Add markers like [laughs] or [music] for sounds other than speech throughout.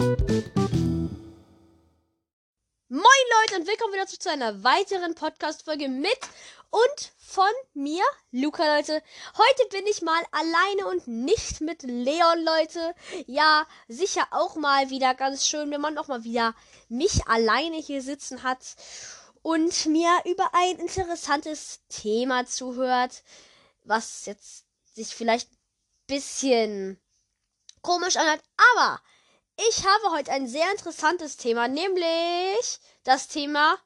Moin Leute und willkommen wieder zu einer weiteren Podcast-Folge mit und von mir, Luca, Leute. Heute bin ich mal alleine und nicht mit Leon, Leute. Ja, sicher auch mal wieder ganz schön, wenn man auch mal wieder mich alleine hier sitzen hat und mir über ein interessantes Thema zuhört, was jetzt sich vielleicht ein bisschen komisch anhört, aber ich habe heute ein sehr interessantes Thema, nämlich das Thema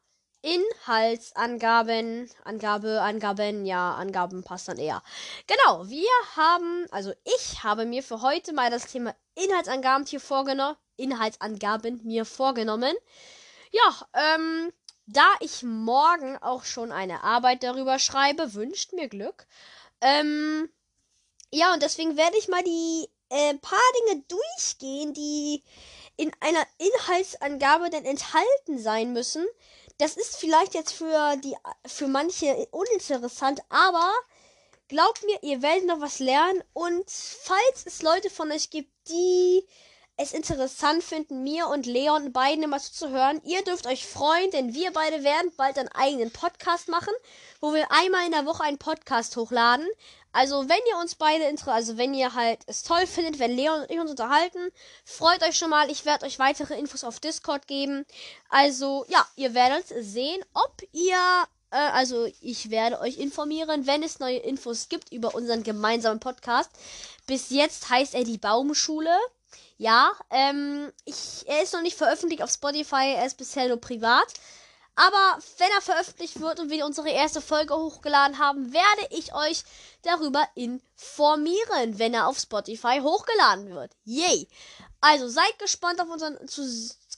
Inhaltsangaben. Angabe, Angaben, ja, Angaben passt dann eher. Genau, wir haben, also ich habe mir für heute mal das Thema Inhaltsangaben hier vorgenommen. Inhaltsangaben mir vorgenommen. Ja, ähm, da ich morgen auch schon eine Arbeit darüber schreibe, wünscht mir Glück. Ähm, ja, und deswegen werde ich mal die äh, paar Dinge durchgehen, die in einer Inhaltsangabe denn enthalten sein müssen. Das ist vielleicht jetzt für die für manche uninteressant, aber glaubt mir, ihr werdet noch was lernen und falls es Leute von euch gibt, die es interessant finden, mir und Leon beiden immer zuzuhören. Ihr dürft euch freuen, denn wir beide werden bald einen eigenen Podcast machen, wo wir einmal in der Woche einen Podcast hochladen. Also, wenn ihr uns beide interessiert, also wenn ihr halt es toll findet, wenn Leon und ich uns unterhalten, freut euch schon mal. Ich werde euch weitere Infos auf Discord geben. Also, ja, ihr werdet sehen, ob ihr äh, also ich werde euch informieren, wenn es neue Infos gibt über unseren gemeinsamen Podcast. Bis jetzt heißt er die Baumschule. Ja, ähm, ich, er ist noch nicht veröffentlicht auf Spotify, er ist bisher nur privat. Aber wenn er veröffentlicht wird und wir unsere erste Folge hochgeladen haben, werde ich euch darüber informieren, wenn er auf Spotify hochgeladen wird. Yay! Also seid gespannt auf unseren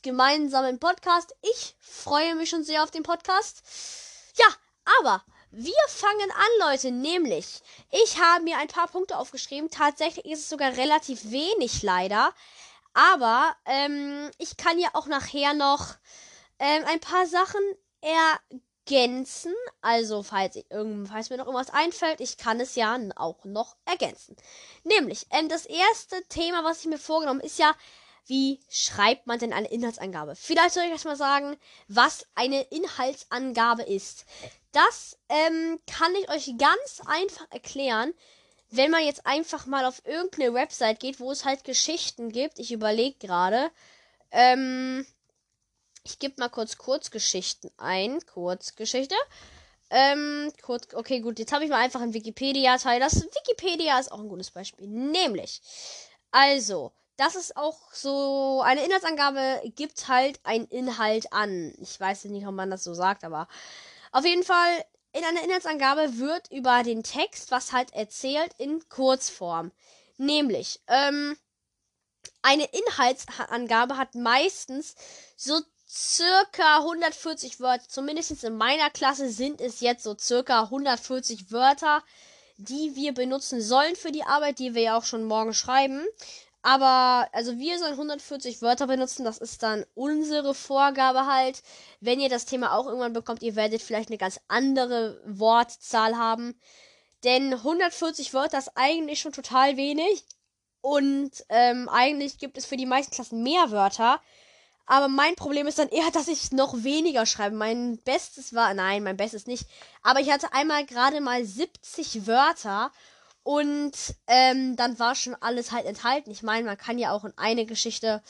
gemeinsamen Podcast. Ich freue mich schon sehr auf den Podcast. Ja, aber wir fangen an, Leute, nämlich ich habe mir ein paar Punkte aufgeschrieben. Tatsächlich ist es sogar relativ wenig, leider. Aber ähm, ich kann ja auch nachher noch ähm, ein paar Sachen ergänzen. Also, falls, ich, falls mir noch irgendwas einfällt, ich kann es ja auch noch ergänzen. Nämlich, ähm, das erste Thema, was ich mir vorgenommen ist ja, wie schreibt man denn eine Inhaltsangabe? Vielleicht soll ich erstmal sagen, was eine Inhaltsangabe ist. Das ähm, kann ich euch ganz einfach erklären, wenn man jetzt einfach mal auf irgendeine Website geht, wo es halt Geschichten gibt. Ich überlege gerade. Ähm, ich gebe mal kurz Kurzgeschichten ein. Kurzgeschichte. Ähm, kurz, okay, gut, jetzt habe ich mal einfach ein Wikipedia-Teil. Das Wikipedia ist auch ein gutes Beispiel. Nämlich, also, das ist auch so, eine Inhaltsangabe gibt halt einen Inhalt an. Ich weiß nicht, ob man das so sagt, aber auf jeden Fall, in einer Inhaltsangabe wird über den Text, was halt erzählt, in Kurzform. Nämlich, ähm, eine Inhaltsangabe hat meistens so circa 140 Wörter. Zumindest in meiner Klasse sind es jetzt so circa 140 Wörter, die wir benutzen sollen für die Arbeit, die wir ja auch schon morgen schreiben. Aber, also wir sollen 140 Wörter benutzen. Das ist dann unsere Vorgabe halt. Wenn ihr das Thema auch irgendwann bekommt, ihr werdet vielleicht eine ganz andere Wortzahl haben. Denn 140 Wörter ist eigentlich schon total wenig. Und ähm, eigentlich gibt es für die meisten Klassen mehr Wörter. Aber mein Problem ist dann eher, dass ich noch weniger schreibe. Mein Bestes war, nein, mein Bestes nicht. Aber ich hatte einmal gerade mal 70 Wörter und ähm, dann war schon alles halt enthalten. Ich meine, man kann ja auch in eine Geschichte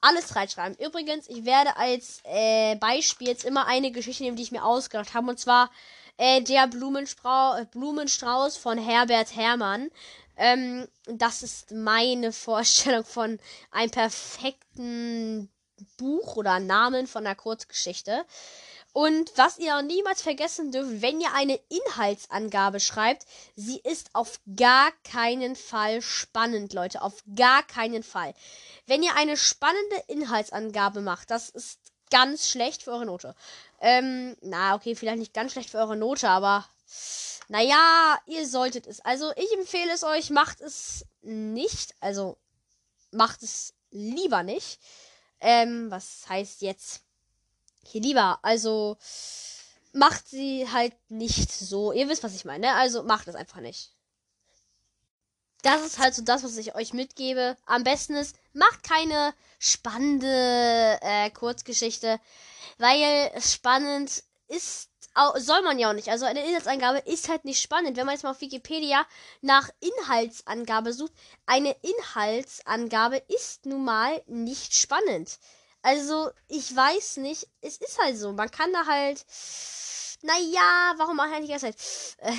alles reinschreiben. Übrigens, ich werde als äh, Beispiel jetzt immer eine Geschichte nehmen, die ich mir ausgedacht habe. Und zwar äh, der Blumenstrau Blumenstrauß von Herbert Herrmann. Ähm, das ist meine [laughs] Vorstellung von einem perfekten Buch oder Namen von einer Kurzgeschichte. Und was ihr niemals vergessen dürft, wenn ihr eine Inhaltsangabe schreibt, sie ist auf gar keinen Fall spannend, Leute. Auf gar keinen Fall. Wenn ihr eine spannende Inhaltsangabe macht, das ist ganz schlecht für eure Note. Ähm, na, okay, vielleicht nicht ganz schlecht für eure Note, aber naja, ihr solltet es. Also ich empfehle es euch, macht es nicht. Also macht es lieber nicht. Ähm, was heißt jetzt hier lieber? Also macht sie halt nicht so. Ihr wisst, was ich meine. Also macht es einfach nicht. das ist halt so das, was ich euch mitgebe. Am besten ist, macht keine spannende äh, Kurzgeschichte, weil spannend ist soll man ja auch nicht. Also eine Inhaltsangabe ist halt nicht spannend. Wenn man jetzt mal auf Wikipedia nach Inhaltsangabe sucht, eine Inhaltsangabe ist nun mal nicht spannend. Also, ich weiß nicht. Es ist halt so. Man kann da halt. Naja, warum mache ich eigentlich die ganze Zeit?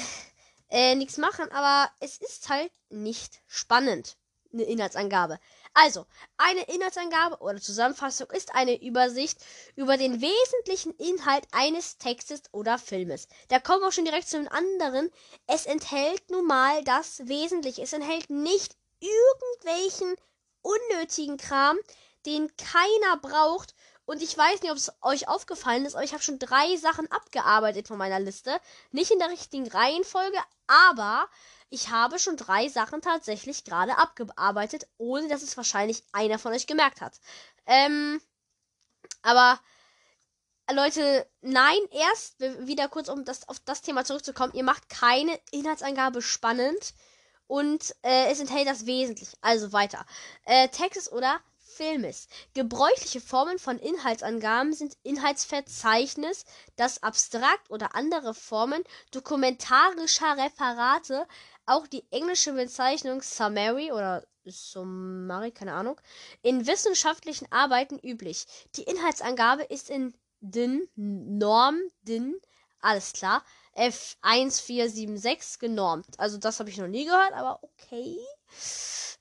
Äh, äh, nichts machen, aber es ist halt nicht spannend. Eine Inhaltsangabe. Also, eine Inhaltsangabe oder Zusammenfassung ist eine Übersicht über den wesentlichen Inhalt eines Textes oder Filmes. Da kommen wir schon direkt zu einem anderen. Es enthält nun mal das Wesentliche. Es enthält nicht irgendwelchen unnötigen Kram, den keiner braucht. Und ich weiß nicht, ob es euch aufgefallen ist, aber ich habe schon drei Sachen abgearbeitet von meiner Liste. Nicht in der richtigen Reihenfolge, aber ich habe schon drei Sachen tatsächlich gerade abgearbeitet, ohne dass es wahrscheinlich einer von euch gemerkt hat. Ähm, aber Leute, nein, erst wieder kurz, um das, auf das Thema zurückzukommen. Ihr macht keine Inhaltsangabe spannend und äh, es enthält das Wesentliche. Also weiter. Äh, Textes oder Filmes. Gebräuchliche Formen von Inhaltsangaben sind Inhaltsverzeichnis, das abstrakt oder andere Formen dokumentarischer Referate, auch die englische Bezeichnung Summary oder Summary, keine Ahnung, in wissenschaftlichen Arbeiten üblich. Die Inhaltsangabe ist in DIN, Norm, DIN, alles klar, F1476 genormt. Also das habe ich noch nie gehört, aber okay.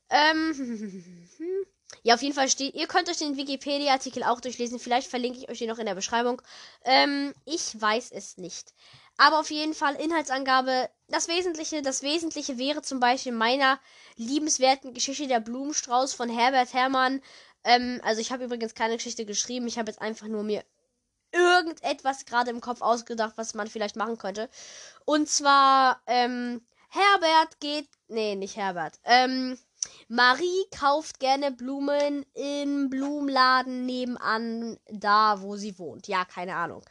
Ähm, [laughs] ja, auf jeden Fall steht, ihr könnt euch den Wikipedia-Artikel auch durchlesen. Vielleicht verlinke ich euch den noch in der Beschreibung. Ähm, ich weiß es nicht. Aber auf jeden Fall Inhaltsangabe. Das Wesentliche, das Wesentliche wäre zum Beispiel meiner liebenswerten Geschichte der Blumenstrauß von Herbert Herrmann. Ähm, also ich habe übrigens keine Geschichte geschrieben. Ich habe jetzt einfach nur mir irgendetwas gerade im Kopf ausgedacht, was man vielleicht machen könnte. Und zwar, ähm, Herbert geht. Nee, nicht Herbert. Ähm, Marie kauft gerne Blumen im Blumenladen nebenan, da wo sie wohnt. Ja, keine Ahnung.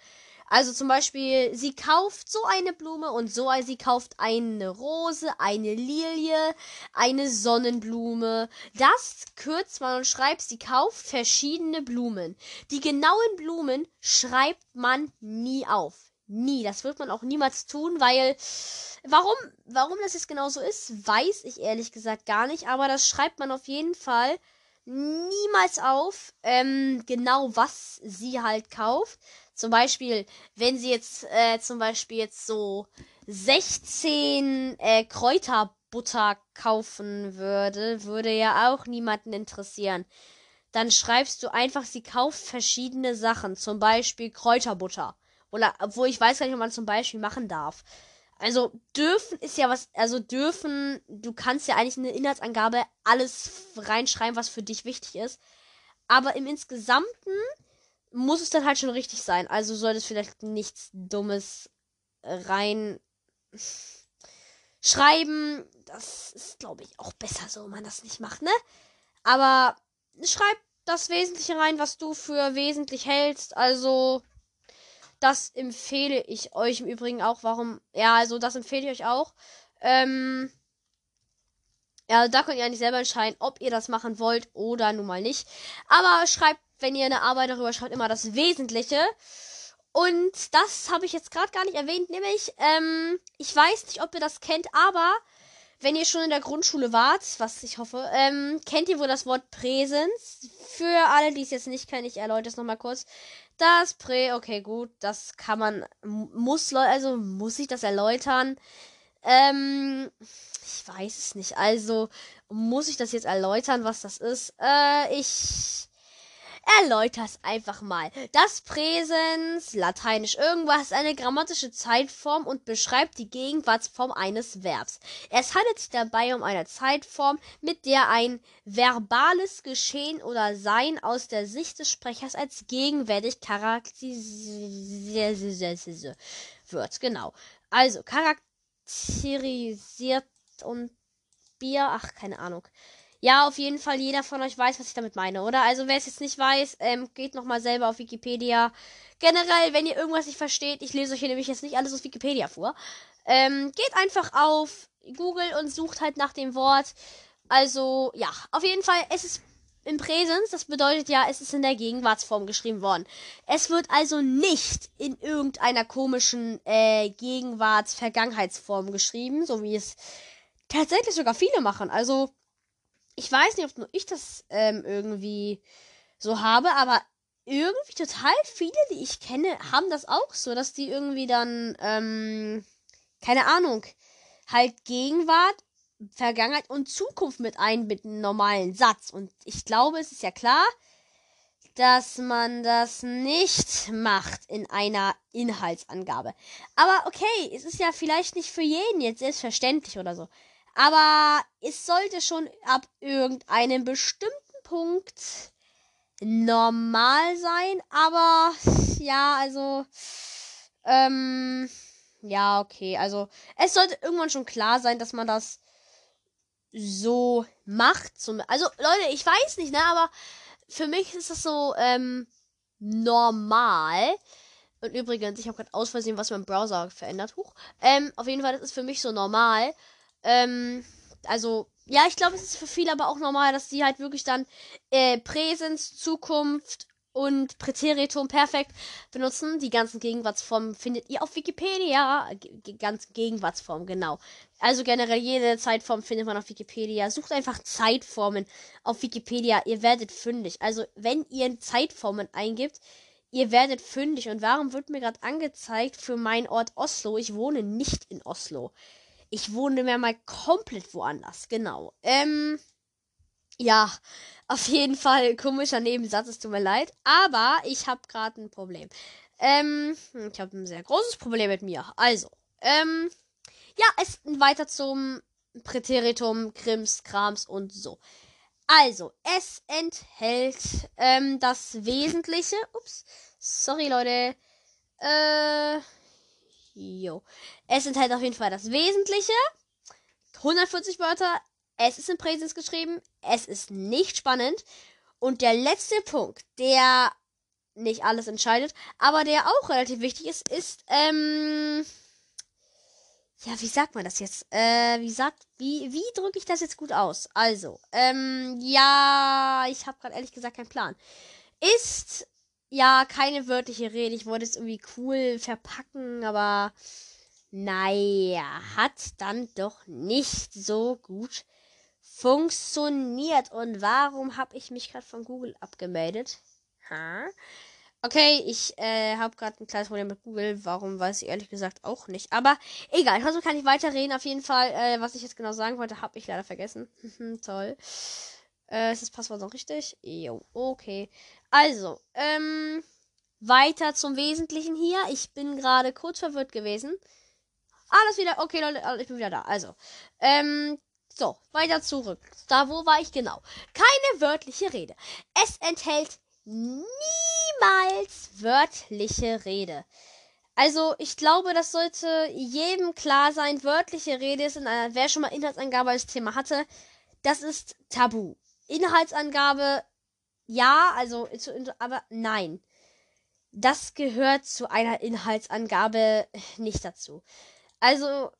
Also zum Beispiel, sie kauft so eine Blume und so, sie kauft eine Rose, eine Lilie, eine Sonnenblume. Das kürzt man und schreibt, sie kauft verschiedene Blumen. Die genauen Blumen schreibt man nie auf. Nie. Das wird man auch niemals tun, weil warum, warum das jetzt genau so ist, weiß ich ehrlich gesagt gar nicht. Aber das schreibt man auf jeden Fall niemals auf, ähm, genau was sie halt kauft. Zum Beispiel, wenn sie jetzt äh, zum Beispiel jetzt so 16 äh, Kräuterbutter kaufen würde, würde ja auch niemanden interessieren. Dann schreibst du einfach, sie kauft verschiedene Sachen, zum Beispiel Kräuterbutter. Oder, obwohl ich weiß gar nicht, ob man zum Beispiel machen darf. Also dürfen ist ja was, also dürfen, du kannst ja eigentlich eine Inhaltsangabe alles reinschreiben, was für dich wichtig ist. Aber im Insgesamten muss es dann halt schon richtig sein. Also soll es vielleicht nichts Dummes rein [laughs] schreiben. Das ist, glaube ich, auch besser so, wenn man das nicht macht, ne? Aber schreib das Wesentliche rein, was du für wesentlich hältst. Also das empfehle ich euch im Übrigen auch. Warum? Ja, also das empfehle ich euch auch. Ähm, ja, da könnt ihr eigentlich selber entscheiden, ob ihr das machen wollt oder nun mal nicht. Aber schreibt, wenn ihr eine Arbeit darüber schreibt, immer das Wesentliche. Und das habe ich jetzt gerade gar nicht erwähnt, nämlich, ähm, ich weiß nicht, ob ihr das kennt, aber wenn ihr schon in der Grundschule wart, was ich hoffe, ähm, kennt ihr wohl das Wort Präsens? Für alle, die es jetzt nicht kennen, ich erläutere es nochmal kurz. Das Prä, okay, gut, das kann man, muss, also muss ich das erläutern? Ähm, ich weiß es nicht. Also, muss ich das jetzt erläutern, was das ist? Äh, ich erläuter's einfach mal. Das Präsens, lateinisch irgendwas, ist eine grammatische Zeitform und beschreibt die Gegenwartsform eines Verbs. Es handelt sich dabei um eine Zeitform, mit der ein verbales Geschehen oder Sein aus der Sicht des Sprechers als gegenwärtig charakterisiert wird. Genau. Also charakterisiert und Bier, ach, keine Ahnung. Ja, auf jeden Fall, jeder von euch weiß, was ich damit meine, oder? Also, wer es jetzt nicht weiß, ähm, geht nochmal selber auf Wikipedia. Generell, wenn ihr irgendwas nicht versteht, ich lese euch hier nämlich jetzt nicht alles aus Wikipedia vor. Ähm, geht einfach auf Google und sucht halt nach dem Wort. Also, ja, auf jeden Fall, es ist im Präsens, das bedeutet ja, es ist in der Gegenwartsform geschrieben worden. Es wird also nicht in irgendeiner komischen äh, Gegenwarts-Vergangenheitsform geschrieben, so wie es tatsächlich sogar viele machen. Also, ich weiß nicht, ob nur ich das ähm, irgendwie so habe, aber irgendwie total viele, die ich kenne, haben das auch so, dass die irgendwie dann, ähm, keine Ahnung, halt Gegenwart Vergangenheit und Zukunft mit einbinden, normalen Satz. Und ich glaube, es ist ja klar, dass man das nicht macht in einer Inhaltsangabe. Aber okay, es ist ja vielleicht nicht für jeden jetzt selbstverständlich oder so. Aber es sollte schon ab irgendeinem bestimmten Punkt normal sein. Aber ja, also ähm, ja, okay. Also es sollte irgendwann schon klar sein, dass man das so macht. Also Leute, ich weiß nicht, ne, aber für mich ist das so ähm, normal. Und übrigens, ich habe gerade aus Versehen was mein Browser verändert. Huch. Ähm, auf jeden Fall, das ist für mich so normal. Ähm, also, ja, ich glaube, es ist für viele aber auch normal, dass die halt wirklich dann äh, Präsens, Zukunft und Präteritum perfekt benutzen. Die ganzen Gegenwartsformen findet ihr auf Wikipedia. G ganzen Gegenwartsformen, genau. Also generell jede Zeitform findet man auf Wikipedia. Sucht einfach Zeitformen auf Wikipedia. Ihr werdet fündig. Also wenn ihr Zeitformen eingibt, ihr werdet fündig. Und warum wird mir gerade angezeigt für meinen Ort Oslo? Ich wohne nicht in Oslo. Ich wohne mehr mal komplett woanders. Genau. Ähm, ja. Auf jeden Fall komischer Nebensatz, es tut mir leid. Aber ich habe gerade ein Problem. Ähm, ich habe ein sehr großes Problem mit mir. Also, ähm, ja, es weiter zum Präteritum, Krims, Krams und so. Also, es enthält ähm, das Wesentliche. Ups, sorry Leute. Äh, jo. Es enthält auf jeden Fall das Wesentliche. 140 Wörter es ist in Präsens geschrieben. Es ist nicht spannend. Und der letzte Punkt, der nicht alles entscheidet, aber der auch relativ wichtig ist, ist, ähm, ja, wie sagt man das jetzt? Äh, wie sagt, wie, wie drücke ich das jetzt gut aus? Also, ähm, ja, ich habe gerade ehrlich gesagt keinen Plan. Ist, ja, keine wörtliche Rede. Ich wollte es irgendwie cool verpacken, aber, naja, hat dann doch nicht so gut funktioniert. Und warum habe ich mich gerade von Google abgemeldet? Ha? Okay, ich äh, habe gerade ein kleines Problem mit Google. Warum weiß ich ehrlich gesagt auch nicht. Aber egal, trotzdem kann ich weiterreden. Auf jeden Fall, äh, was ich jetzt genau sagen wollte, habe ich leider vergessen. [laughs] Toll. Äh, ist das Passwort noch richtig? Jo, okay. Also, ähm, weiter zum Wesentlichen hier. Ich bin gerade kurz verwirrt gewesen. Alles wieder, okay, Leute, ich bin wieder da. Also, ähm, so, weiter zurück. Da, wo war ich genau? Keine wörtliche Rede. Es enthält niemals wörtliche Rede. Also, ich glaube, das sollte jedem klar sein. Wörtliche Rede ist in einer, wer schon mal Inhaltsangabe als Thema hatte, das ist tabu. Inhaltsangabe, ja, also, aber nein. Das gehört zu einer Inhaltsangabe nicht dazu. Also,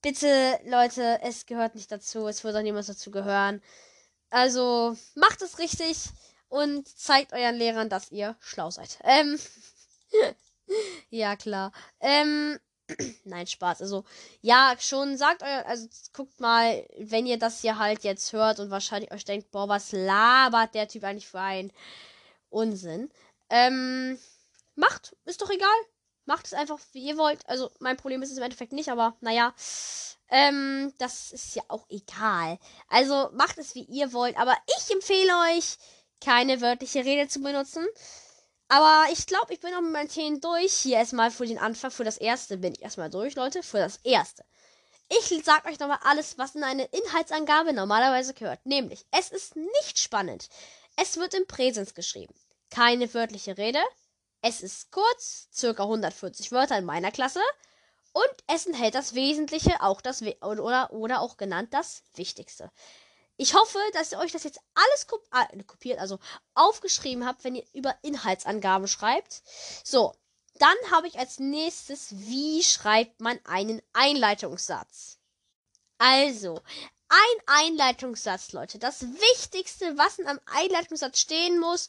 bitte, Leute, es gehört nicht dazu. Es wird auch niemals dazu gehören. Also, macht es richtig und zeigt euren Lehrern, dass ihr schlau seid. Ähm. [laughs] ja, klar. Ähm. [clears throat] Nein, Spaß. Also, ja, schon sagt euer, also guckt mal, wenn ihr das hier halt jetzt hört und wahrscheinlich euch denkt, boah, was labert der Typ eigentlich für ein Unsinn. Ähm, macht, ist doch egal. Macht es einfach, wie ihr wollt. Also, mein Problem ist es im Endeffekt nicht, aber naja. Ähm, das ist ja auch egal. Also, macht es, wie ihr wollt. Aber ich empfehle euch, keine wörtliche Rede zu benutzen. Aber ich glaube, ich bin auch mit meinen Themen durch. Hier erstmal für den Anfang, für das erste bin ich erstmal durch, Leute. Für das erste. Ich sag euch nochmal alles, was in eine Inhaltsangabe normalerweise gehört. Nämlich, es ist nicht spannend. Es wird im Präsens geschrieben. Keine wörtliche Rede. Es ist kurz, circa 140 Wörter in meiner Klasse. Und es enthält das Wesentliche, auch das oder, oder auch genannt das Wichtigste. Ich hoffe, dass ihr euch das jetzt alles kop äh, kopiert, also aufgeschrieben habt, wenn ihr über Inhaltsangaben schreibt. So, Dann habe ich als nächstes, wie schreibt man einen Einleitungssatz? Also, ein Einleitungssatz, Leute. Das Wichtigste, was in einem Einleitungssatz stehen muss,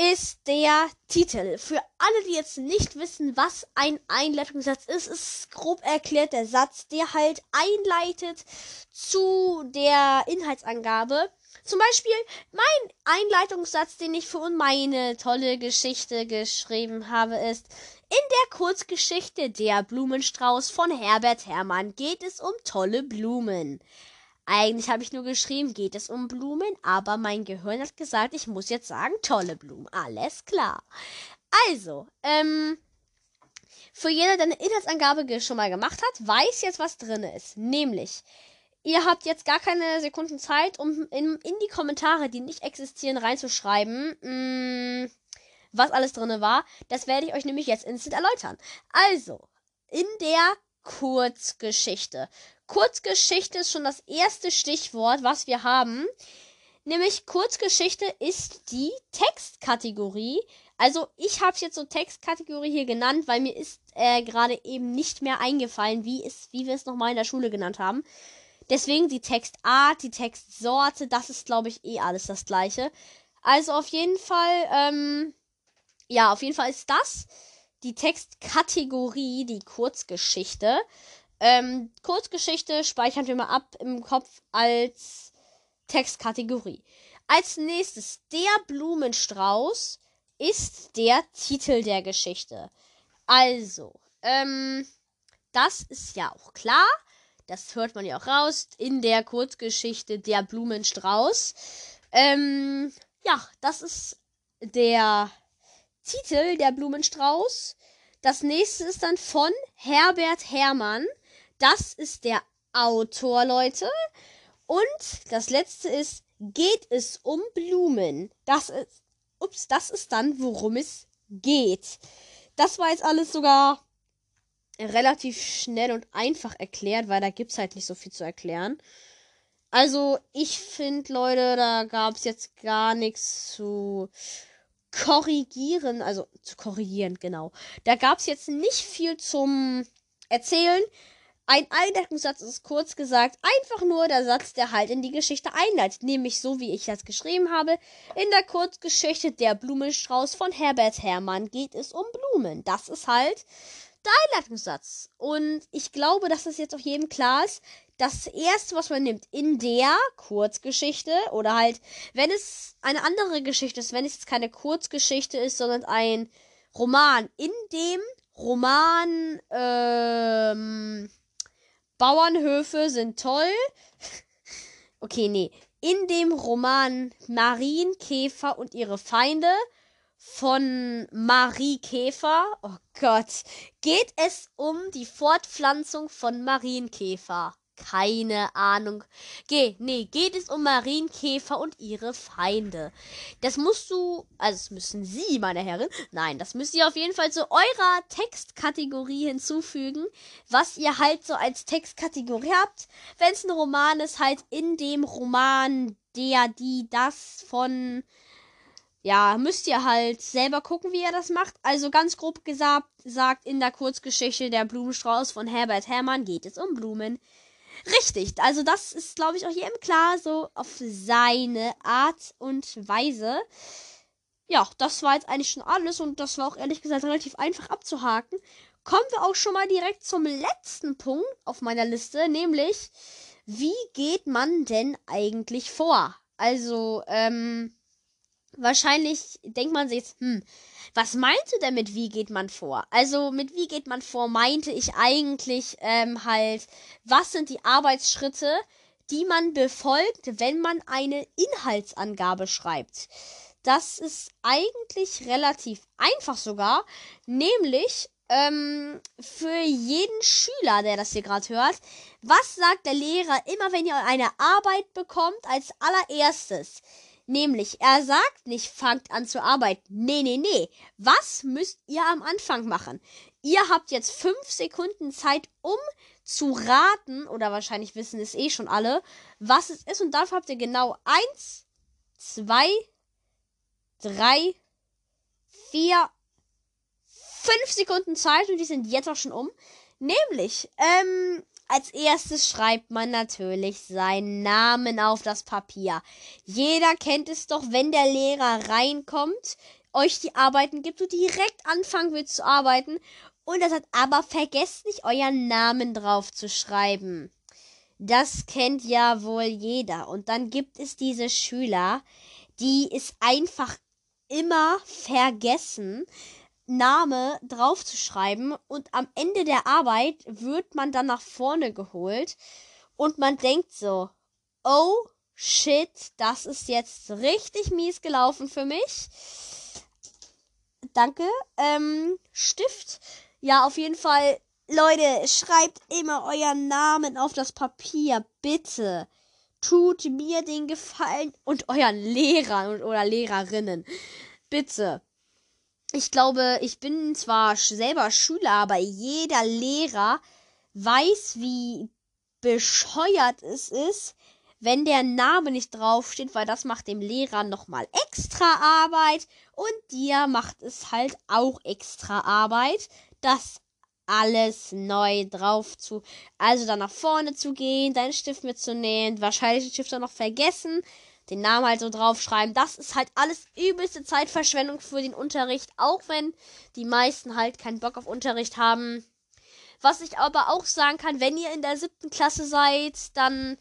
ist der Titel. Für alle, die jetzt nicht wissen, was ein Einleitungssatz ist, ist grob erklärt der Satz, der halt einleitet zu der Inhaltsangabe. Zum Beispiel mein Einleitungssatz, den ich für meine tolle Geschichte geschrieben habe, ist in der Kurzgeschichte Der Blumenstrauß von Herbert Herrmann geht es um tolle Blumen. Eigentlich habe ich nur geschrieben, geht es um Blumen, aber mein Gehirn hat gesagt, ich muss jetzt sagen, tolle Blumen. Alles klar. Also, ähm, für jeder, der eine Inhaltsangabe schon mal gemacht hat, weiß jetzt, was drin ist. Nämlich, ihr habt jetzt gar keine Sekunden Zeit, um in, in die Kommentare, die nicht existieren, reinzuschreiben, mh, mm, was alles drin war. Das werde ich euch nämlich jetzt instant erläutern. Also, in der Kurzgeschichte Kurzgeschichte ist schon das erste Stichwort, was wir haben. Nämlich Kurzgeschichte ist die Textkategorie. Also ich habe jetzt so Textkategorie hier genannt, weil mir ist äh, gerade eben nicht mehr eingefallen, wie, ist, wie wir es nochmal in der Schule genannt haben. Deswegen die Textart, die Textsorte, das ist, glaube ich, eh alles das gleiche. Also auf jeden Fall, ähm, ja, auf jeden Fall ist das die Textkategorie, die Kurzgeschichte. Ähm, Kurzgeschichte speichern wir mal ab im Kopf als Textkategorie. Als nächstes, der Blumenstrauß ist der Titel der Geschichte. Also, ähm, das ist ja auch klar. Das hört man ja auch raus in der Kurzgeschichte Der Blumenstrauß. Ähm, ja, das ist der Titel Der Blumenstrauß. Das nächste ist dann von Herbert Herrmann. Das ist der Autor, Leute. Und das letzte ist, geht es um Blumen. Das ist, ups, das ist dann, worum es geht. Das war jetzt alles sogar relativ schnell und einfach erklärt, weil da gibt es halt nicht so viel zu erklären. Also, ich finde, Leute, da gab es jetzt gar nichts zu korrigieren, also zu korrigieren, genau. Da gab es jetzt nicht viel zum Erzählen. Ein Einleitungssatz ist kurz gesagt einfach nur der Satz, der halt in die Geschichte einleitet, nämlich so wie ich das geschrieben habe. In der Kurzgeschichte Der Blumenstrauß von Herbert Herrmann geht es um Blumen. Das ist halt der Einleitungssatz. Und ich glaube, dass es jetzt auf jedem klar ist. Das erste, was man nimmt in der Kurzgeschichte oder halt, wenn es eine andere Geschichte ist, wenn es jetzt keine Kurzgeschichte ist, sondern ein Roman, in dem Roman, ähm, Bauernhöfe sind toll. [laughs] okay, nee. In dem Roman Marienkäfer und ihre Feinde von Marie Käfer, oh Gott, geht es um die Fortpflanzung von Marienkäfer. Keine Ahnung. Geh, nee, geht es um Marienkäfer und ihre Feinde. Das musst du, also das müssen Sie, meine Herren, nein, das müsst ihr auf jeden Fall zu eurer Textkategorie hinzufügen, was ihr halt so als Textkategorie habt. Wenn es ein Roman ist, halt in dem Roman der, die, das von ja, müsst ihr halt selber gucken, wie ihr das macht. Also ganz grob gesagt, sagt in der Kurzgeschichte Der Blumenstrauß von Herbert Herrmann geht es um Blumen. Richtig, also das ist, glaube ich, auch jedem klar, so auf seine Art und Weise. Ja, das war jetzt eigentlich schon alles und das war auch ehrlich gesagt relativ einfach abzuhaken. Kommen wir auch schon mal direkt zum letzten Punkt auf meiner Liste, nämlich, wie geht man denn eigentlich vor? Also, ähm, wahrscheinlich denkt man sich jetzt, hm, was meinst du denn mit wie geht man vor? Also mit wie geht man vor meinte ich eigentlich ähm, halt, was sind die Arbeitsschritte, die man befolgt, wenn man eine Inhaltsangabe schreibt. Das ist eigentlich relativ einfach sogar, nämlich ähm, für jeden Schüler, der das hier gerade hört, was sagt der Lehrer immer, wenn ihr eine Arbeit bekommt, als allererstes? Nämlich, er sagt nicht, fangt an zu arbeiten. Nee, nee, nee. Was müsst ihr am Anfang machen? Ihr habt jetzt fünf Sekunden Zeit, um zu raten, oder wahrscheinlich wissen es eh schon alle, was es ist. Und dafür habt ihr genau eins, zwei, drei, vier, fünf Sekunden Zeit und die sind jetzt auch schon um. Nämlich, ähm, als erstes schreibt man natürlich seinen Namen auf das Papier. Jeder kennt es doch, wenn der Lehrer reinkommt, euch die Arbeiten gibt und direkt anfangen will zu arbeiten. Und das hat aber vergesst nicht euren Namen drauf zu schreiben. Das kennt ja wohl jeder. Und dann gibt es diese Schüler, die es einfach immer vergessen, Name draufzuschreiben und am Ende der Arbeit wird man dann nach vorne geholt und man denkt so, oh shit, das ist jetzt richtig mies gelaufen für mich. Danke. Ähm, Stift. Ja, auf jeden Fall. Leute, schreibt immer euren Namen auf das Papier, bitte. Tut mir den Gefallen und euren Lehrern oder Lehrerinnen. Bitte ich glaube, ich bin zwar selber Schüler, aber jeder Lehrer weiß, wie bescheuert es ist, wenn der Name nicht draufsteht, weil das macht dem Lehrer nochmal extra Arbeit und dir macht es halt auch extra Arbeit, das alles neu drauf zu, also dann nach vorne zu gehen, deinen Stift mitzunehmen, wahrscheinlich den Stift dann noch vergessen, den Namen halt so draufschreiben. Das ist halt alles übelste Zeitverschwendung für den Unterricht, auch wenn die meisten halt keinen Bock auf Unterricht haben. Was ich aber auch sagen kann, wenn ihr in der siebten Klasse seid, dann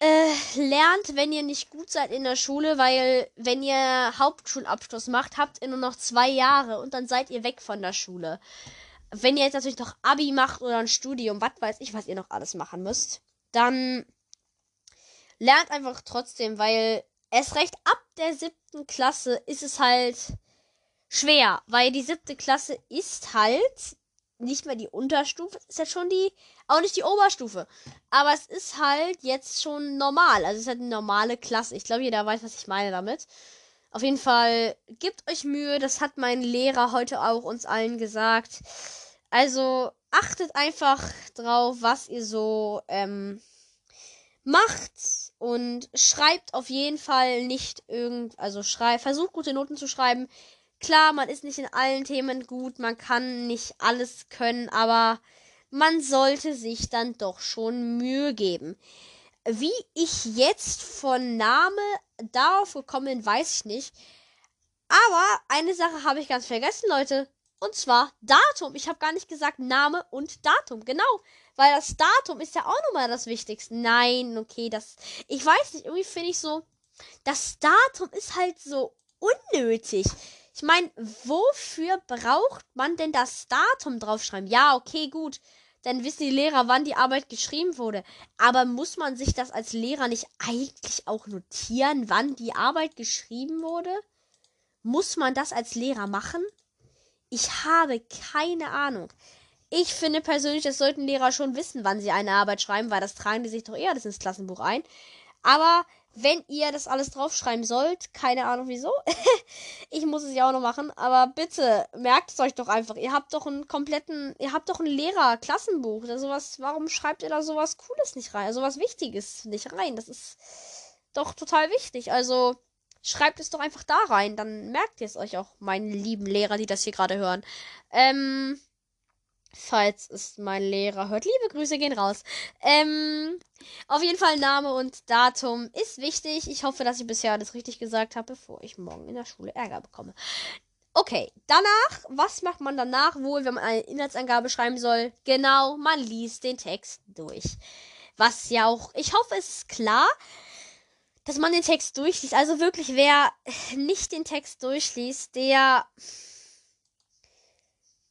äh, lernt, wenn ihr nicht gut seid in der Schule, weil wenn ihr Hauptschulabschluss macht, habt ihr nur noch zwei Jahre und dann seid ihr weg von der Schule. Wenn ihr jetzt natürlich noch Abi macht oder ein Studium, was weiß ich, was ihr noch alles machen müsst, dann lernt einfach trotzdem, weil es recht ab der siebten Klasse ist es halt schwer, weil die siebte Klasse ist halt nicht mehr die Unterstufe, ist ja schon die, auch nicht die Oberstufe. Aber es ist halt jetzt schon normal. Also es ist halt eine normale Klasse. Ich glaube, jeder weiß, was ich meine damit. Auf jeden Fall, gebt euch Mühe. Das hat mein Lehrer heute auch uns allen gesagt. Also achtet einfach drauf, was ihr so ähm, macht und schreibt auf jeden Fall nicht irgend, also schreibt, versucht gute Noten zu schreiben. Klar, man ist nicht in allen Themen gut, man kann nicht alles können, aber man sollte sich dann doch schon Mühe geben. Wie ich jetzt von Name darauf gekommen bin, weiß ich nicht. Aber eine Sache habe ich ganz vergessen, Leute. Und zwar Datum. Ich habe gar nicht gesagt Name und Datum. Genau. Weil das Datum ist ja auch nochmal das Wichtigste. Nein, okay, das. Ich weiß nicht, irgendwie finde ich so. Das Datum ist halt so unnötig. Ich meine, wofür braucht man denn das Datum draufschreiben? Ja, okay, gut. Dann wissen die Lehrer, wann die Arbeit geschrieben wurde. Aber muss man sich das als Lehrer nicht eigentlich auch notieren, wann die Arbeit geschrieben wurde? Muss man das als Lehrer machen? Ich habe keine Ahnung. Ich finde persönlich, das sollten Lehrer schon wissen, wann sie eine Arbeit schreiben, weil das tragen die sich doch eher das ins Klassenbuch ein. Aber wenn ihr das alles draufschreiben sollt, keine Ahnung wieso. [laughs] ich muss es ja auch noch machen, aber bitte merkt es euch doch einfach. Ihr habt doch einen kompletten, ihr habt doch ein Lehrer-Klassenbuch. sowas, warum schreibt ihr da sowas Cooles nicht rein? Sowas Wichtiges nicht rein? Das ist doch total wichtig. Also schreibt es doch einfach da rein. Dann merkt ihr es euch auch, meine lieben Lehrer, die das hier gerade hören. Ähm, falls es mein Lehrer hört. Liebe Grüße gehen raus. Ähm, auf jeden Fall Name und Datum ist wichtig. Ich hoffe, dass ich bisher alles richtig gesagt habe, bevor ich morgen in der Schule Ärger bekomme. Okay, danach, was macht man danach wohl, wenn man eine Inhaltsangabe schreiben soll? Genau, man liest den Text durch. Was ja auch, ich hoffe, es ist klar, dass man den Text durchliest. Also wirklich, wer nicht den Text durchliest, der...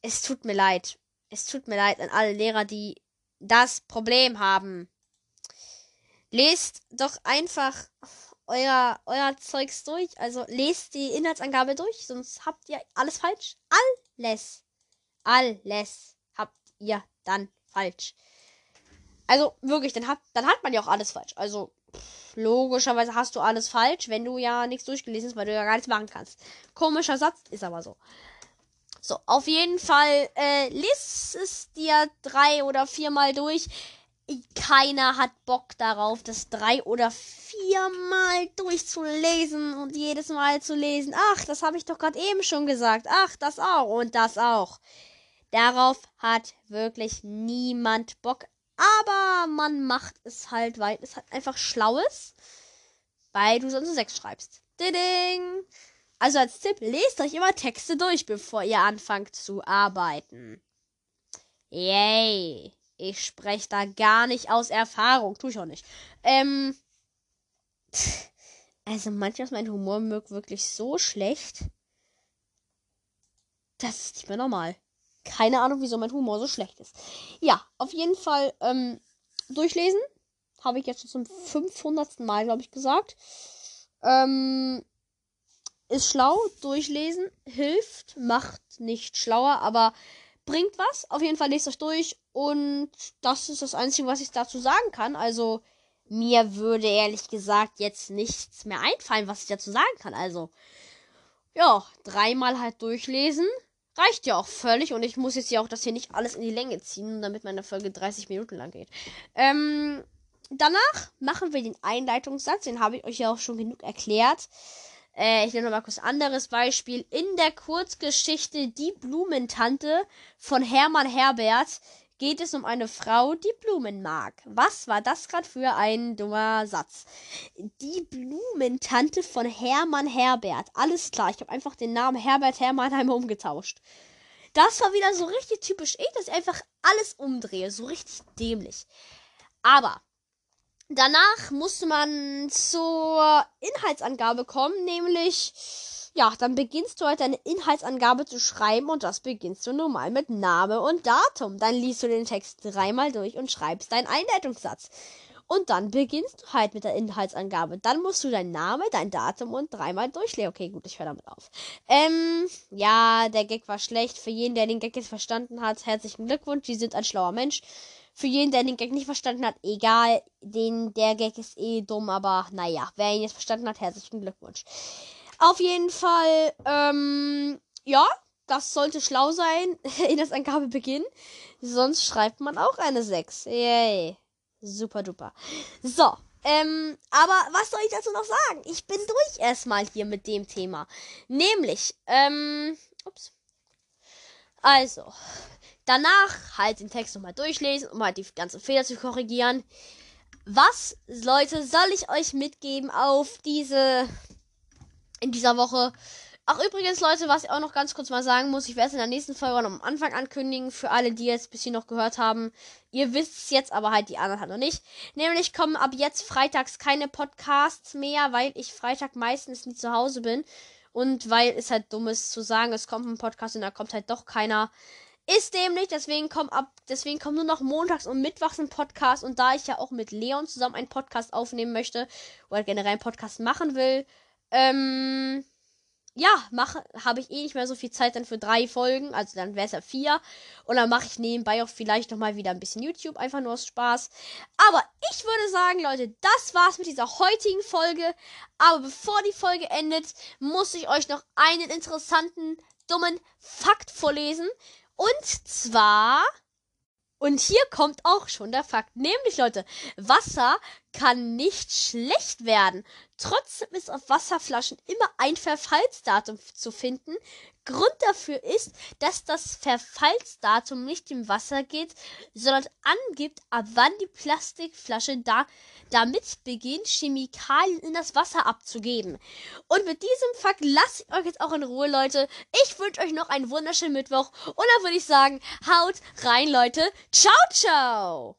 Es tut mir leid es tut mir leid an alle Lehrer, die das Problem haben. Lest doch einfach euer, euer Zeugs durch. Also lest die Inhaltsangabe durch, sonst habt ihr alles falsch. Alles. Alles habt ihr dann falsch. Also wirklich, dann hat, dann hat man ja auch alles falsch. Also logischerweise hast du alles falsch, wenn du ja nichts durchgelesen hast, weil du ja gar nichts machen kannst. Komischer Satz, ist aber so. So, auf jeden Fall äh, lies es dir drei oder viermal durch. keiner hat Bock darauf, das drei oder viermal durchzulesen und jedes Mal zu lesen. Ach, das habe ich doch gerade eben schon gesagt. Ach, das auch und das auch. Darauf hat wirklich niemand Bock. Aber man macht es halt, weil es halt einfach schlau ist, weil du sonst sechs schreibst. Ding. Also als Tipp, lest euch immer Texte durch, bevor ihr anfangt zu arbeiten. Yay. Ich spreche da gar nicht aus Erfahrung. Tue ich auch nicht. Ähm. [laughs] Also manchmal ist mein Humor wirklich so schlecht. Das ist nicht mehr normal. Keine Ahnung, wieso mein Humor so schlecht ist. Ja, auf jeden Fall ähm, durchlesen. Habe ich jetzt zum 500. Mal, glaube ich, gesagt. Ähm, ist schlau, durchlesen, hilft, macht nicht schlauer, aber bringt was. Auf jeden Fall lest euch durch und das ist das Einzige, was ich dazu sagen kann. Also mir würde ehrlich gesagt jetzt nichts mehr einfallen, was ich dazu sagen kann. Also ja, dreimal halt durchlesen. Reicht ja auch völlig und ich muss jetzt ja auch das hier nicht alles in die Länge ziehen, damit meine Folge 30 Minuten lang geht. Ähm, danach machen wir den Einleitungssatz, den habe ich euch ja auch schon genug erklärt. Äh, ich nenne noch mal kurz anderes Beispiel. In der Kurzgeschichte Die Blumentante von Hermann Herbert geht es um eine Frau, die Blumen mag. Was war das gerade für ein dummer Satz? Die Blumentante von Hermann Herbert. Alles klar, ich habe einfach den Namen Herbert Hermann einmal umgetauscht. Das war wieder so richtig typisch ich, dass ich einfach alles umdrehe. So richtig dämlich. Aber danach musste man zur Inhaltsangabe kommen, nämlich ja, dann beginnst du halt deine Inhaltsangabe zu schreiben und das beginnst du normal mit Name und Datum. Dann liest du den Text dreimal durch und schreibst deinen Einleitungssatz. Und dann beginnst du halt mit der Inhaltsangabe. Dann musst du dein Name, dein Datum und dreimal durchlesen. Okay, gut, ich höre damit auf. Ähm, ja, der Gag war schlecht. Für jeden, der den Gag jetzt verstanden hat, herzlichen Glückwunsch. Die sind ein schlauer Mensch. Für jeden, der den Gag nicht verstanden hat, egal. Den, der Gag ist eh dumm, aber naja, wer ihn jetzt verstanden hat, herzlichen Glückwunsch. Auf jeden Fall, ähm, ja, das sollte schlau sein [laughs] in das Angabebeginn. Sonst schreibt man auch eine 6. Yay. Super duper. So, ähm, aber was soll ich dazu noch sagen? Ich bin durch erstmal hier mit dem Thema. Nämlich, ähm, ups. Also, danach halt den Text nochmal durchlesen, um halt die ganzen Fehler zu korrigieren. Was, Leute, soll ich euch mitgeben auf diese in dieser Woche. Ach, übrigens, Leute, was ich auch noch ganz kurz mal sagen muss, ich werde es in der nächsten Folge noch am Anfang ankündigen, für alle, die jetzt bis hier noch gehört haben. Ihr wisst es jetzt, aber halt die anderen halt noch nicht. Nämlich kommen ab jetzt freitags keine Podcasts mehr, weil ich Freitag meistens nie zu Hause bin. Und weil es halt dumm ist zu sagen, es kommt ein Podcast und da kommt halt doch keiner. Ist dämlich, deswegen kommt ab, deswegen kommt nur noch montags und mittwochs ein Podcast. Und da ich ja auch mit Leon zusammen einen Podcast aufnehmen möchte, oder generell einen Podcast machen will, ähm, ja, mache, habe ich eh nicht mehr so viel Zeit dann für drei Folgen, also dann wäre es ja vier. Und dann mache ich nebenbei auch vielleicht nochmal wieder ein bisschen YouTube, einfach nur aus Spaß. Aber ich würde sagen, Leute, das war's mit dieser heutigen Folge. Aber bevor die Folge endet, muss ich euch noch einen interessanten, dummen Fakt vorlesen. Und zwar und hier kommt auch schon der Fakt. Nämlich, Leute, Wasser kann nicht schlecht werden. Trotzdem ist auf Wasserflaschen immer ein Verfallsdatum zu finden. Grund dafür ist, dass das Verfallsdatum nicht im Wasser geht, sondern angibt, ab wann die Plastikflasche da damit beginnt, Chemikalien in das Wasser abzugeben. Und mit diesem Fakt lasse ich euch jetzt auch in Ruhe, Leute. Ich wünsche euch noch einen wunderschönen Mittwoch. Und dann würde ich sagen, haut rein, Leute. Ciao, ciao!